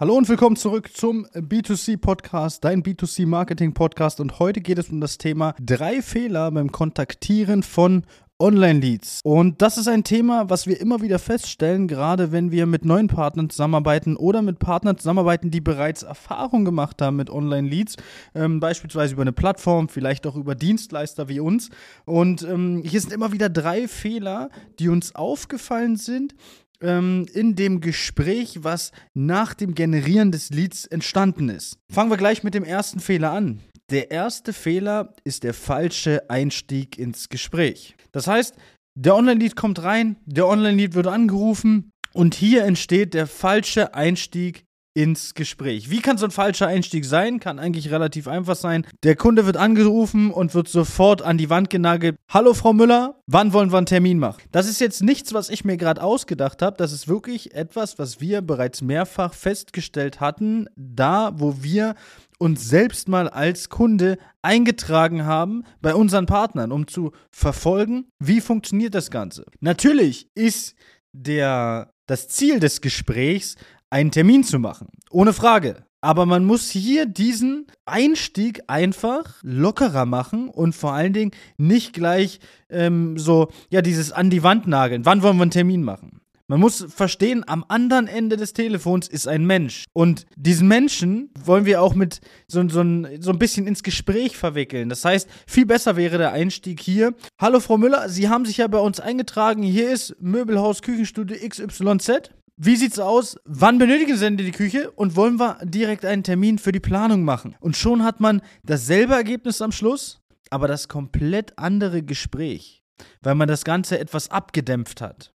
Hallo und willkommen zurück zum B2C Podcast, dein B2C Marketing Podcast. Und heute geht es um das Thema drei Fehler beim Kontaktieren von Online-Leads. Und das ist ein Thema, was wir immer wieder feststellen, gerade wenn wir mit neuen Partnern zusammenarbeiten oder mit Partnern zusammenarbeiten, die bereits Erfahrung gemacht haben mit Online-Leads, ähm, beispielsweise über eine Plattform, vielleicht auch über Dienstleister wie uns. Und ähm, hier sind immer wieder drei Fehler, die uns aufgefallen sind, ähm, in dem Gespräch, was nach dem Generieren des Leads entstanden ist. Fangen wir gleich mit dem ersten Fehler an. Der erste Fehler ist der falsche Einstieg ins Gespräch. Das heißt, der Online-Lead kommt rein, der Online-Lead wird angerufen und hier entsteht der falsche Einstieg ins Gespräch. Wie kann so ein falscher Einstieg sein? Kann eigentlich relativ einfach sein. Der Kunde wird angerufen und wird sofort an die Wand genagelt. Hallo Frau Müller, wann wollen wir einen Termin machen? Das ist jetzt nichts, was ich mir gerade ausgedacht habe. Das ist wirklich etwas, was wir bereits mehrfach festgestellt hatten, da wo wir uns selbst mal als Kunde eingetragen haben bei unseren Partnern, um zu verfolgen, wie funktioniert das Ganze. Natürlich ist der das Ziel des Gesprächs einen Termin zu machen. Ohne Frage. Aber man muss hier diesen Einstieg einfach lockerer machen und vor allen Dingen nicht gleich ähm, so, ja, dieses an die Wand nageln. Wann wollen wir einen Termin machen? Man muss verstehen, am anderen Ende des Telefons ist ein Mensch. Und diesen Menschen wollen wir auch mit so, so, so ein bisschen ins Gespräch verwickeln. Das heißt, viel besser wäre der Einstieg hier. Hallo Frau Müller, Sie haben sich ja bei uns eingetragen. Hier ist Möbelhaus Küchenstudio XYZ. Wie sieht's aus? Wann benötigen Sie denn die Küche? Und wollen wir direkt einen Termin für die Planung machen? Und schon hat man dasselbe Ergebnis am Schluss, aber das komplett andere Gespräch, weil man das Ganze etwas abgedämpft hat.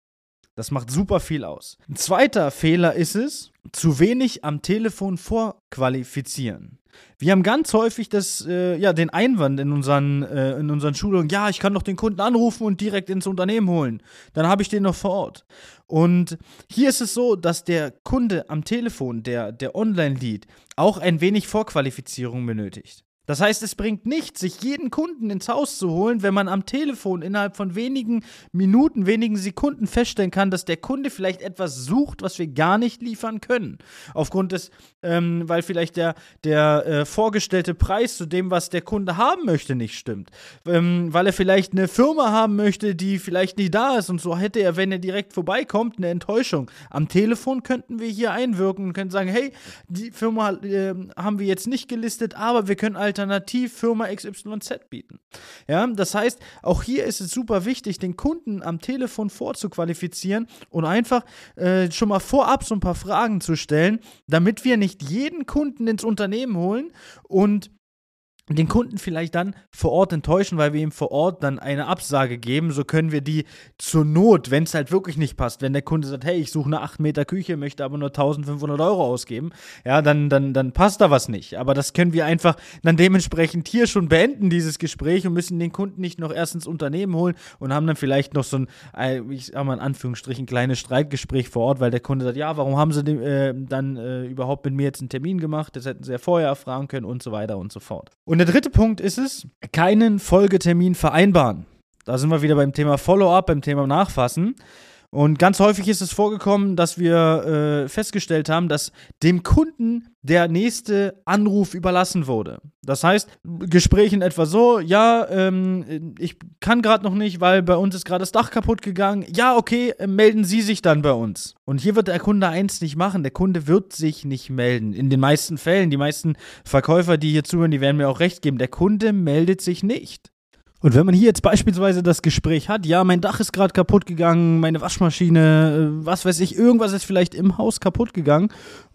Das macht super viel aus. Ein zweiter Fehler ist es, zu wenig am Telefon vorqualifizieren. Wir haben ganz häufig das, äh, ja, den Einwand in unseren, äh, in unseren Schulungen, ja, ich kann doch den Kunden anrufen und direkt ins Unternehmen holen. Dann habe ich den noch vor Ort. Und hier ist es so, dass der Kunde am Telefon, der, der Online-Lead, auch ein wenig Vorqualifizierung benötigt. Das heißt, es bringt nichts, sich jeden Kunden ins Haus zu holen, wenn man am Telefon innerhalb von wenigen Minuten, wenigen Sekunden feststellen kann, dass der Kunde vielleicht etwas sucht, was wir gar nicht liefern können. Aufgrund des, ähm, weil vielleicht der, der äh, vorgestellte Preis zu dem, was der Kunde haben möchte, nicht stimmt. Ähm, weil er vielleicht eine Firma haben möchte, die vielleicht nicht da ist und so hätte er, wenn er direkt vorbeikommt, eine Enttäuschung. Am Telefon könnten wir hier einwirken und können sagen, hey, die Firma äh, haben wir jetzt nicht gelistet, aber wir können halt alternativ Firma XYZ bieten. Ja, das heißt, auch hier ist es super wichtig, den Kunden am Telefon vorzuqualifizieren und einfach äh, schon mal vorab so ein paar Fragen zu stellen, damit wir nicht jeden Kunden ins Unternehmen holen und den Kunden vielleicht dann vor Ort enttäuschen, weil wir ihm vor Ort dann eine Absage geben. So können wir die zur Not, wenn es halt wirklich nicht passt, wenn der Kunde sagt, hey, ich suche eine 8 Meter Küche, möchte aber nur 1500 Euro ausgeben, ja, dann, dann, dann passt da was nicht. Aber das können wir einfach dann dementsprechend hier schon beenden, dieses Gespräch und müssen den Kunden nicht noch erst ins Unternehmen holen und haben dann vielleicht noch so ein, äh, ich sag mal in Anführungsstrichen, kleines Streitgespräch vor Ort, weil der Kunde sagt, ja, warum haben sie den, äh, dann äh, überhaupt mit mir jetzt einen Termin gemacht? Das hätten sie ja vorher erfragen können und so weiter und so fort. Und und der dritte Punkt ist es, keinen Folgetermin vereinbaren. Da sind wir wieder beim Thema Follow-up, beim Thema Nachfassen. Und ganz häufig ist es vorgekommen, dass wir äh, festgestellt haben, dass dem Kunden der nächste Anruf überlassen wurde. Das heißt, Gespräch in etwa so, ja, ähm, ich kann gerade noch nicht, weil bei uns ist gerade das Dach kaputt gegangen. Ja, okay, äh, melden Sie sich dann bei uns. Und hier wird der Kunde eins nicht machen. Der Kunde wird sich nicht melden. In den meisten Fällen, die meisten Verkäufer, die hier zuhören, die werden mir auch recht geben. Der Kunde meldet sich nicht. Und wenn man hier jetzt beispielsweise das Gespräch hat, ja, mein Dach ist gerade kaputt gegangen, meine Waschmaschine, äh, was weiß ich, irgendwas ist vielleicht im Haus kaputt gegangen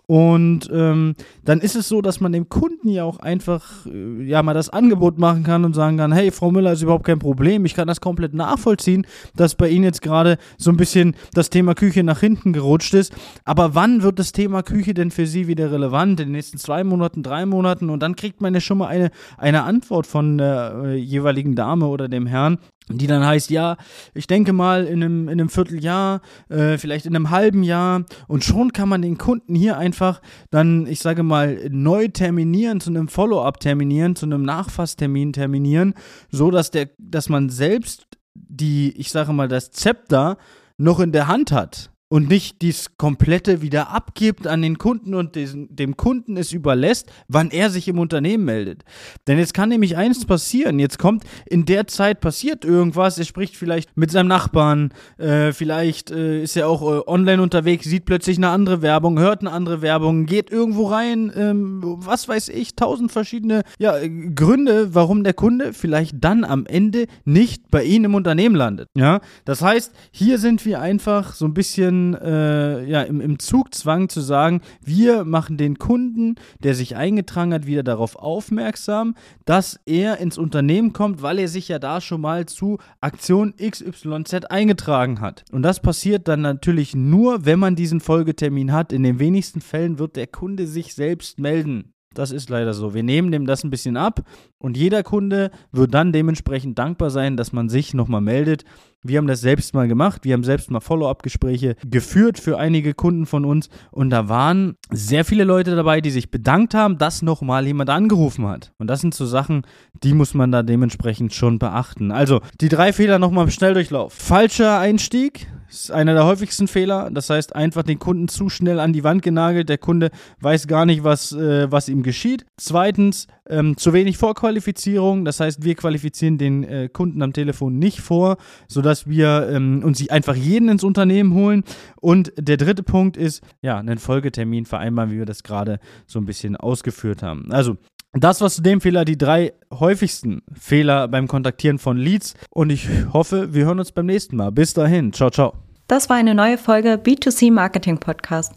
und ähm, dann ist es so, dass man dem Kunden ja auch einfach äh, ja mal das Angebot machen kann und sagen kann, hey, Frau Müller ist überhaupt kein Problem. Ich kann das komplett nachvollziehen, dass bei Ihnen jetzt gerade so ein bisschen das Thema Küche nach hinten gerutscht ist. Aber wann wird das Thema Küche denn für Sie wieder relevant? In den nächsten zwei Monaten, drei Monaten? Und dann kriegt man ja schon mal eine, eine Antwort von der äh, jeweiligen Dame oder dem Herrn, die dann heißt, ja, ich denke mal in einem, in einem Vierteljahr, äh, vielleicht in einem halben Jahr und schon kann man den Kunden hier einfach dann, ich sage mal, neu terminieren, zu einem Follow-up terminieren, zu einem Nachfasstermin terminieren, so dass der, dass man selbst die, ich sage mal, das Zepter noch in der Hand hat. Und nicht dies komplette wieder abgibt an den Kunden und diesen, dem Kunden es überlässt, wann er sich im Unternehmen meldet. Denn jetzt kann nämlich eins passieren. Jetzt kommt in der Zeit passiert irgendwas. Er spricht vielleicht mit seinem Nachbarn, äh, vielleicht äh, ist er auch äh, online unterwegs, sieht plötzlich eine andere Werbung, hört eine andere Werbung, geht irgendwo rein, ähm, was weiß ich, tausend verschiedene ja, Gründe, warum der Kunde vielleicht dann am Ende nicht bei Ihnen im Unternehmen landet. Ja, das heißt, hier sind wir einfach so ein bisschen äh, ja, im, im Zugzwang zu sagen, wir machen den Kunden, der sich eingetragen hat, wieder darauf aufmerksam, dass er ins Unternehmen kommt, weil er sich ja da schon mal zu Aktion XYZ eingetragen hat. Und das passiert dann natürlich nur, wenn man diesen Folgetermin hat. In den wenigsten Fällen wird der Kunde sich selbst melden. Das ist leider so. Wir nehmen dem das ein bisschen ab und jeder Kunde wird dann dementsprechend dankbar sein, dass man sich nochmal meldet wir haben das selbst mal gemacht. Wir haben selbst mal Follow-up-Gespräche geführt für einige Kunden von uns. Und da waren sehr viele Leute dabei, die sich bedankt haben, dass nochmal jemand angerufen hat. Und das sind so Sachen, die muss man da dementsprechend schon beachten. Also, die drei Fehler nochmal im Schnelldurchlauf. Falscher Einstieg ist einer der häufigsten Fehler. Das heißt, einfach den Kunden zu schnell an die Wand genagelt. Der Kunde weiß gar nicht, was, äh, was ihm geschieht. Zweitens, ähm, zu wenig Vorqualifizierung. Das heißt, wir qualifizieren den äh, Kunden am Telefon nicht vor, sodass wir ähm, uns einfach jeden ins Unternehmen holen. Und der dritte Punkt ist, ja, einen Folgetermin vereinbaren, wie wir das gerade so ein bisschen ausgeführt haben. Also, das war zu dem Fehler die drei häufigsten Fehler beim Kontaktieren von Leads. Und ich hoffe, wir hören uns beim nächsten Mal. Bis dahin. Ciao, ciao. Das war eine neue Folge B2C Marketing Podcast.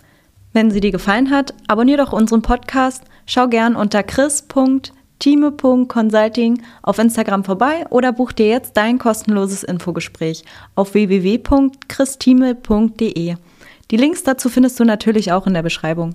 Wenn sie dir gefallen hat, abonniere doch unseren Podcast, schau gern unter chris.time.consulting auf Instagram vorbei oder buch dir jetzt dein kostenloses Infogespräch auf www.christime.de. Die Links dazu findest du natürlich auch in der Beschreibung.